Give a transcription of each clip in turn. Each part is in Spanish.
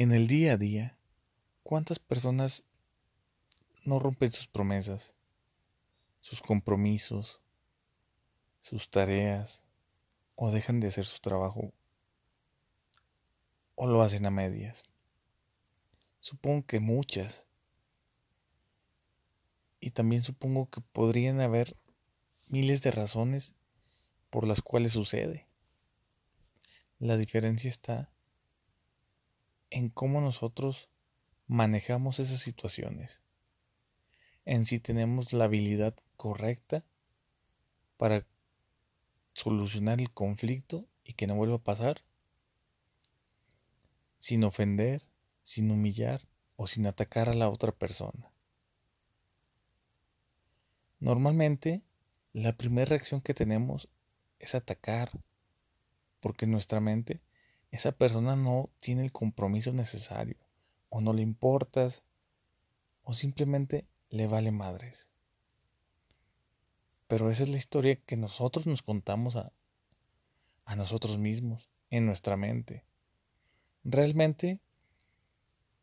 En el día a día, ¿cuántas personas no rompen sus promesas, sus compromisos, sus tareas, o dejan de hacer su trabajo, o lo hacen a medias? Supongo que muchas. Y también supongo que podrían haber miles de razones por las cuales sucede. La diferencia está en cómo nosotros manejamos esas situaciones, en si tenemos la habilidad correcta para solucionar el conflicto y que no vuelva a pasar, sin ofender, sin humillar o sin atacar a la otra persona. Normalmente, la primera reacción que tenemos es atacar, porque nuestra mente esa persona no tiene el compromiso necesario, o no le importas, o simplemente le vale madres. Pero esa es la historia que nosotros nos contamos a, a nosotros mismos, en nuestra mente. Realmente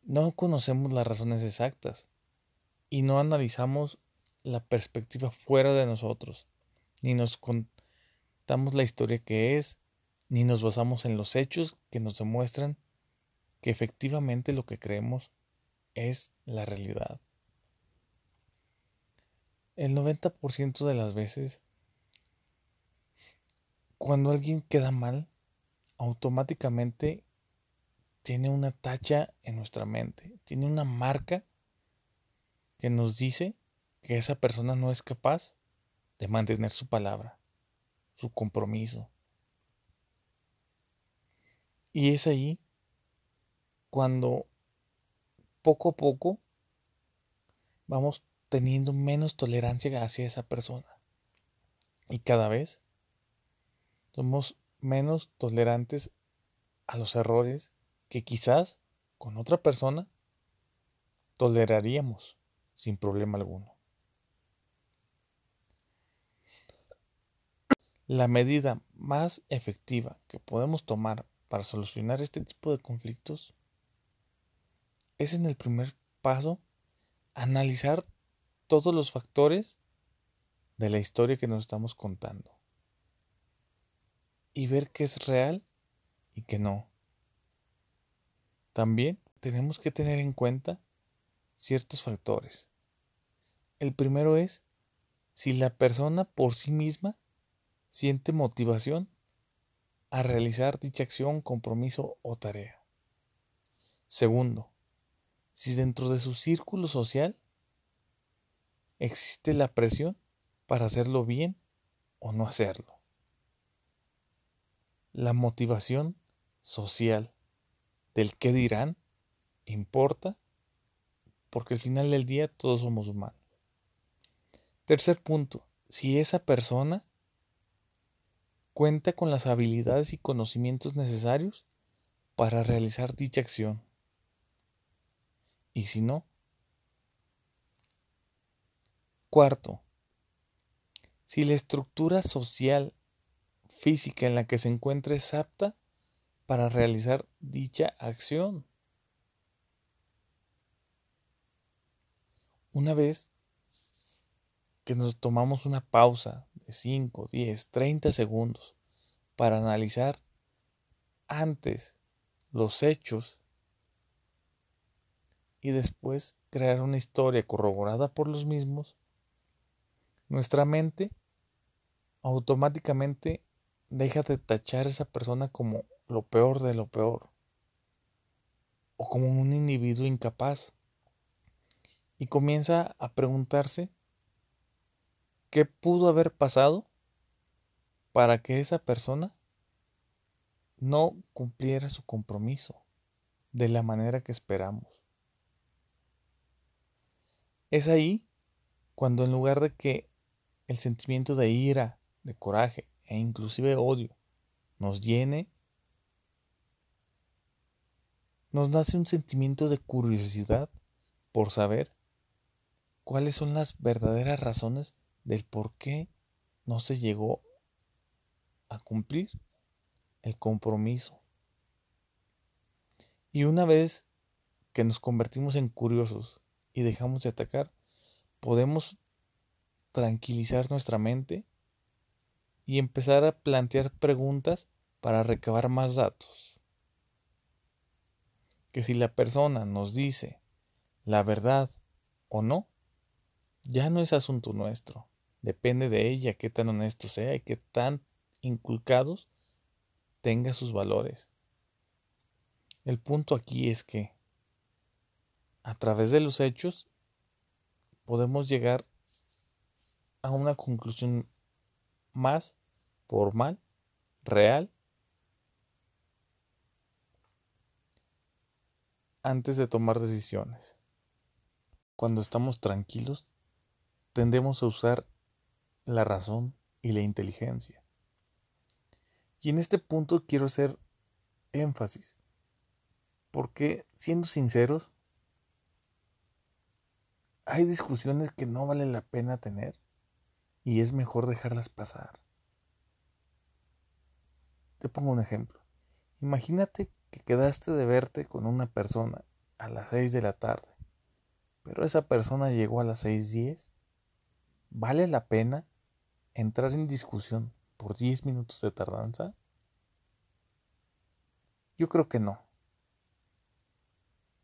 no conocemos las razones exactas y no analizamos la perspectiva fuera de nosotros, ni nos contamos la historia que es, ni nos basamos en los hechos que nos demuestran que efectivamente lo que creemos es la realidad. El 90% de las veces, cuando alguien queda mal, automáticamente tiene una tacha en nuestra mente, tiene una marca que nos dice que esa persona no es capaz de mantener su palabra, su compromiso, y es ahí cuando poco a poco vamos teniendo menos tolerancia hacia esa persona. Y cada vez somos menos tolerantes a los errores que quizás con otra persona toleraríamos sin problema alguno. La medida más efectiva que podemos tomar para solucionar este tipo de conflictos es en el primer paso analizar todos los factores de la historia que nos estamos contando y ver qué es real y qué no. También tenemos que tener en cuenta ciertos factores. El primero es si la persona por sí misma siente motivación a realizar dicha acción, compromiso o tarea. Segundo, si dentro de su círculo social existe la presión para hacerlo bien o no hacerlo. La motivación social del qué dirán importa porque al final del día todos somos humanos. Tercer punto, si esa persona cuenta con las habilidades y conocimientos necesarios para realizar dicha acción. Y si no, cuarto, si la estructura social física en la que se encuentra es apta para realizar dicha acción. Una vez que nos tomamos una pausa de 5, 10, 30 segundos para analizar antes los hechos y después crear una historia corroborada por los mismos, nuestra mente automáticamente deja de tachar a esa persona como lo peor de lo peor o como un individuo incapaz y comienza a preguntarse ¿Qué pudo haber pasado para que esa persona no cumpliera su compromiso de la manera que esperamos? Es ahí cuando en lugar de que el sentimiento de ira, de coraje e inclusive odio nos llene, nos nace un sentimiento de curiosidad por saber cuáles son las verdaderas razones del por qué no se llegó a cumplir el compromiso. Y una vez que nos convertimos en curiosos y dejamos de atacar, podemos tranquilizar nuestra mente y empezar a plantear preguntas para recabar más datos. Que si la persona nos dice la verdad o no, ya no es asunto nuestro. Depende de ella qué tan honesto sea y qué tan inculcados tenga sus valores. El punto aquí es que a través de los hechos podemos llegar a una conclusión más formal, real, antes de tomar decisiones. Cuando estamos tranquilos, tendemos a usar la razón y la inteligencia. Y en este punto quiero hacer énfasis, porque siendo sinceros, hay discusiones que no vale la pena tener y es mejor dejarlas pasar. Te pongo un ejemplo. Imagínate que quedaste de verte con una persona a las 6 de la tarde, pero esa persona llegó a las 6.10. ¿Vale la pena entrar en discusión por 10 minutos de tardanza? Yo creo que no.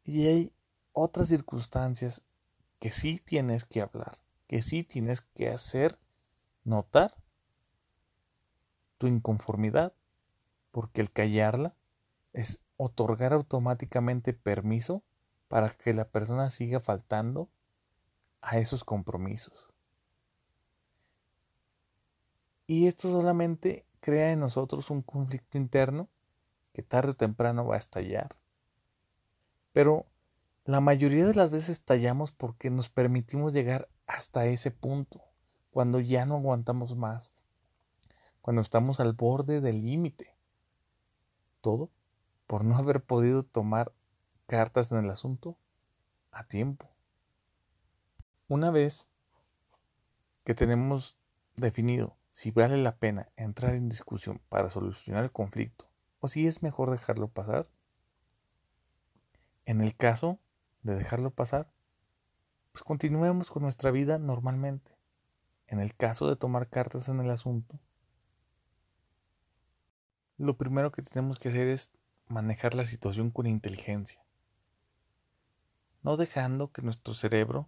Y hay otras circunstancias que sí tienes que hablar, que sí tienes que hacer notar tu inconformidad, porque el callarla es otorgar automáticamente permiso para que la persona siga faltando a esos compromisos. Y esto solamente crea en nosotros un conflicto interno que tarde o temprano va a estallar. Pero la mayoría de las veces estallamos porque nos permitimos llegar hasta ese punto, cuando ya no aguantamos más, cuando estamos al borde del límite. Todo por no haber podido tomar cartas en el asunto a tiempo. Una vez que tenemos definido si vale la pena entrar en discusión para solucionar el conflicto o si es mejor dejarlo pasar, en el caso de dejarlo pasar, pues continuemos con nuestra vida normalmente. En el caso de tomar cartas en el asunto, lo primero que tenemos que hacer es manejar la situación con inteligencia, no dejando que nuestro cerebro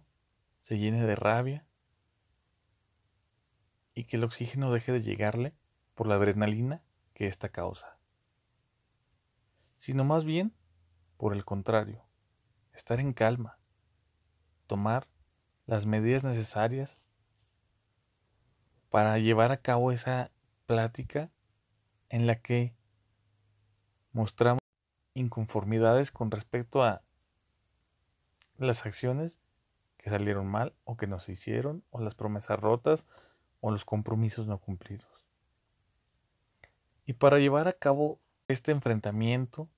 se llene de rabia y que el oxígeno deje de llegarle por la adrenalina que esta causa, sino más bien por el contrario, estar en calma, tomar las medidas necesarias para llevar a cabo esa plática en la que mostramos inconformidades con respecto a las acciones que salieron mal o que no se hicieron o las promesas rotas o los compromisos no cumplidos. Y para llevar a cabo este enfrentamiento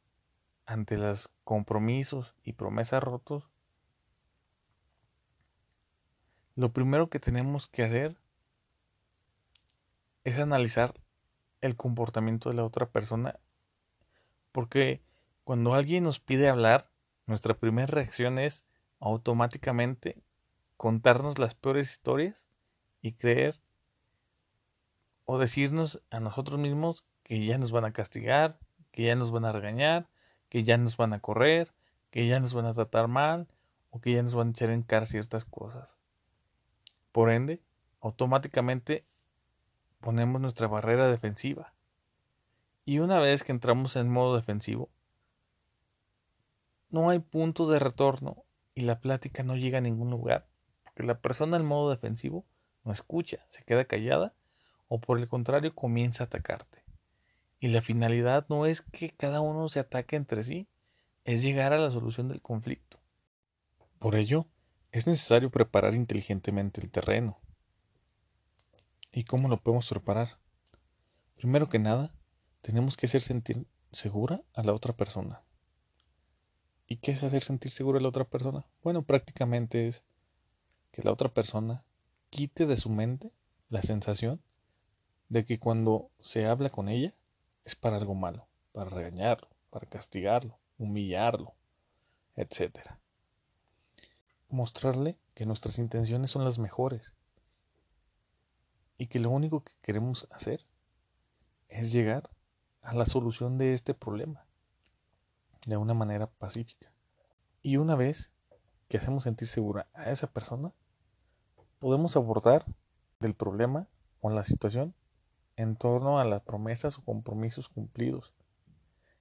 ante los compromisos y promesas rotos, lo primero que tenemos que hacer es analizar el comportamiento de la otra persona, porque cuando alguien nos pide hablar, nuestra primera reacción es automáticamente contarnos las peores historias y creer o decirnos a nosotros mismos que ya nos van a castigar, que ya nos van a regañar, que ya nos van a correr, que ya nos van a tratar mal o que ya nos van a echar en cara ciertas cosas. Por ende, automáticamente ponemos nuestra barrera defensiva. Y una vez que entramos en modo defensivo, no hay punto de retorno y la plática no llega a ningún lugar, porque la persona en modo defensivo no escucha, se queda callada o por el contrario comienza a atacarte. Y la finalidad no es que cada uno se ataque entre sí, es llegar a la solución del conflicto. Por ello, es necesario preparar inteligentemente el terreno. ¿Y cómo lo podemos preparar? Primero que nada, tenemos que hacer sentir segura a la otra persona. ¿Y qué es hacer sentir segura a la otra persona? Bueno, prácticamente es que la otra persona quite de su mente la sensación de que cuando se habla con ella es para algo malo, para regañarlo, para castigarlo, humillarlo, etc. Mostrarle que nuestras intenciones son las mejores y que lo único que queremos hacer es llegar a la solución de este problema de una manera pacífica. Y una vez que hacemos sentir segura a esa persona, podemos abordar del problema o la situación en torno a las promesas o compromisos cumplidos,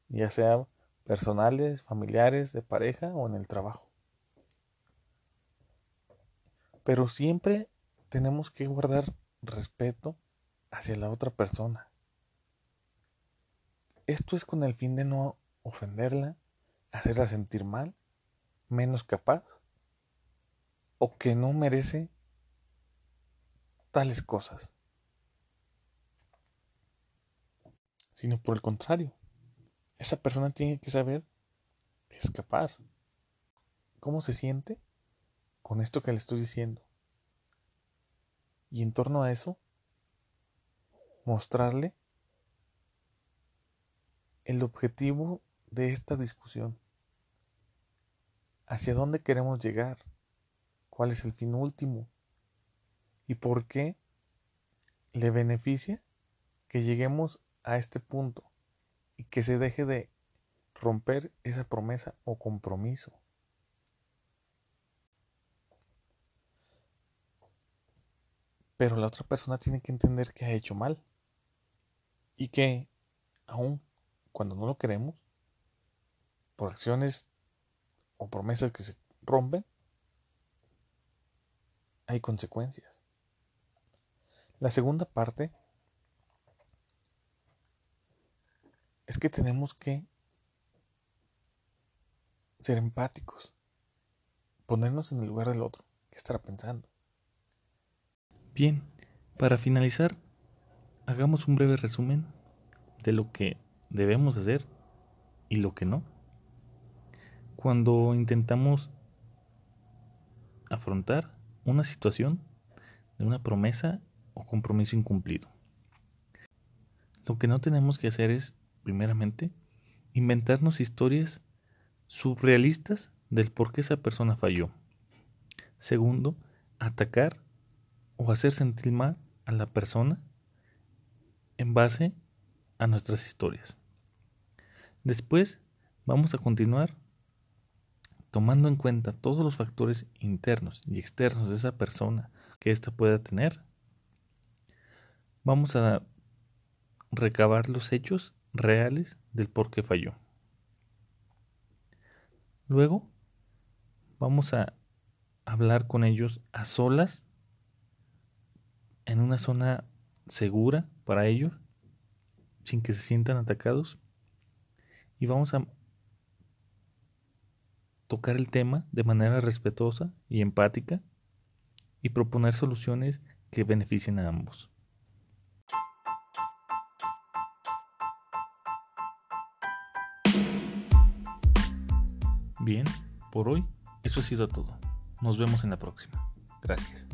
ya sea personales, familiares, de pareja o en el trabajo. Pero siempre tenemos que guardar respeto hacia la otra persona. Esto es con el fin de no ofenderla, hacerla sentir mal, menos capaz, o que no merece tales cosas, sino por el contrario, esa persona tiene que saber que es capaz. ¿Cómo se siente con esto que le estoy diciendo? Y en torno a eso, mostrarle el objetivo de esta discusión. ¿Hacia dónde queremos llegar? ¿Cuál es el fin último? ¿Y por qué le beneficia que lleguemos a este punto y que se deje de romper esa promesa o compromiso? Pero la otra persona tiene que entender que ha hecho mal y que aun cuando no lo queremos, por acciones o promesas que se rompen, hay consecuencias. La segunda parte es que tenemos que ser empáticos, ponernos en el lugar del otro, que estará pensando. Bien, para finalizar, hagamos un breve resumen de lo que debemos hacer y lo que no. Cuando intentamos afrontar una situación de una promesa o compromiso incumplido. Lo que no tenemos que hacer es, primeramente, inventarnos historias surrealistas del por qué esa persona falló. Segundo, atacar o hacer sentir mal a la persona en base a nuestras historias. Después vamos a continuar tomando en cuenta todos los factores internos y externos de esa persona que ésta pueda tener Vamos a recabar los hechos reales del por qué falló. Luego vamos a hablar con ellos a solas en una zona segura para ellos, sin que se sientan atacados. Y vamos a tocar el tema de manera respetuosa y empática y proponer soluciones que beneficien a ambos. Bien, por hoy eso ha sido todo. Nos vemos en la próxima. Gracias.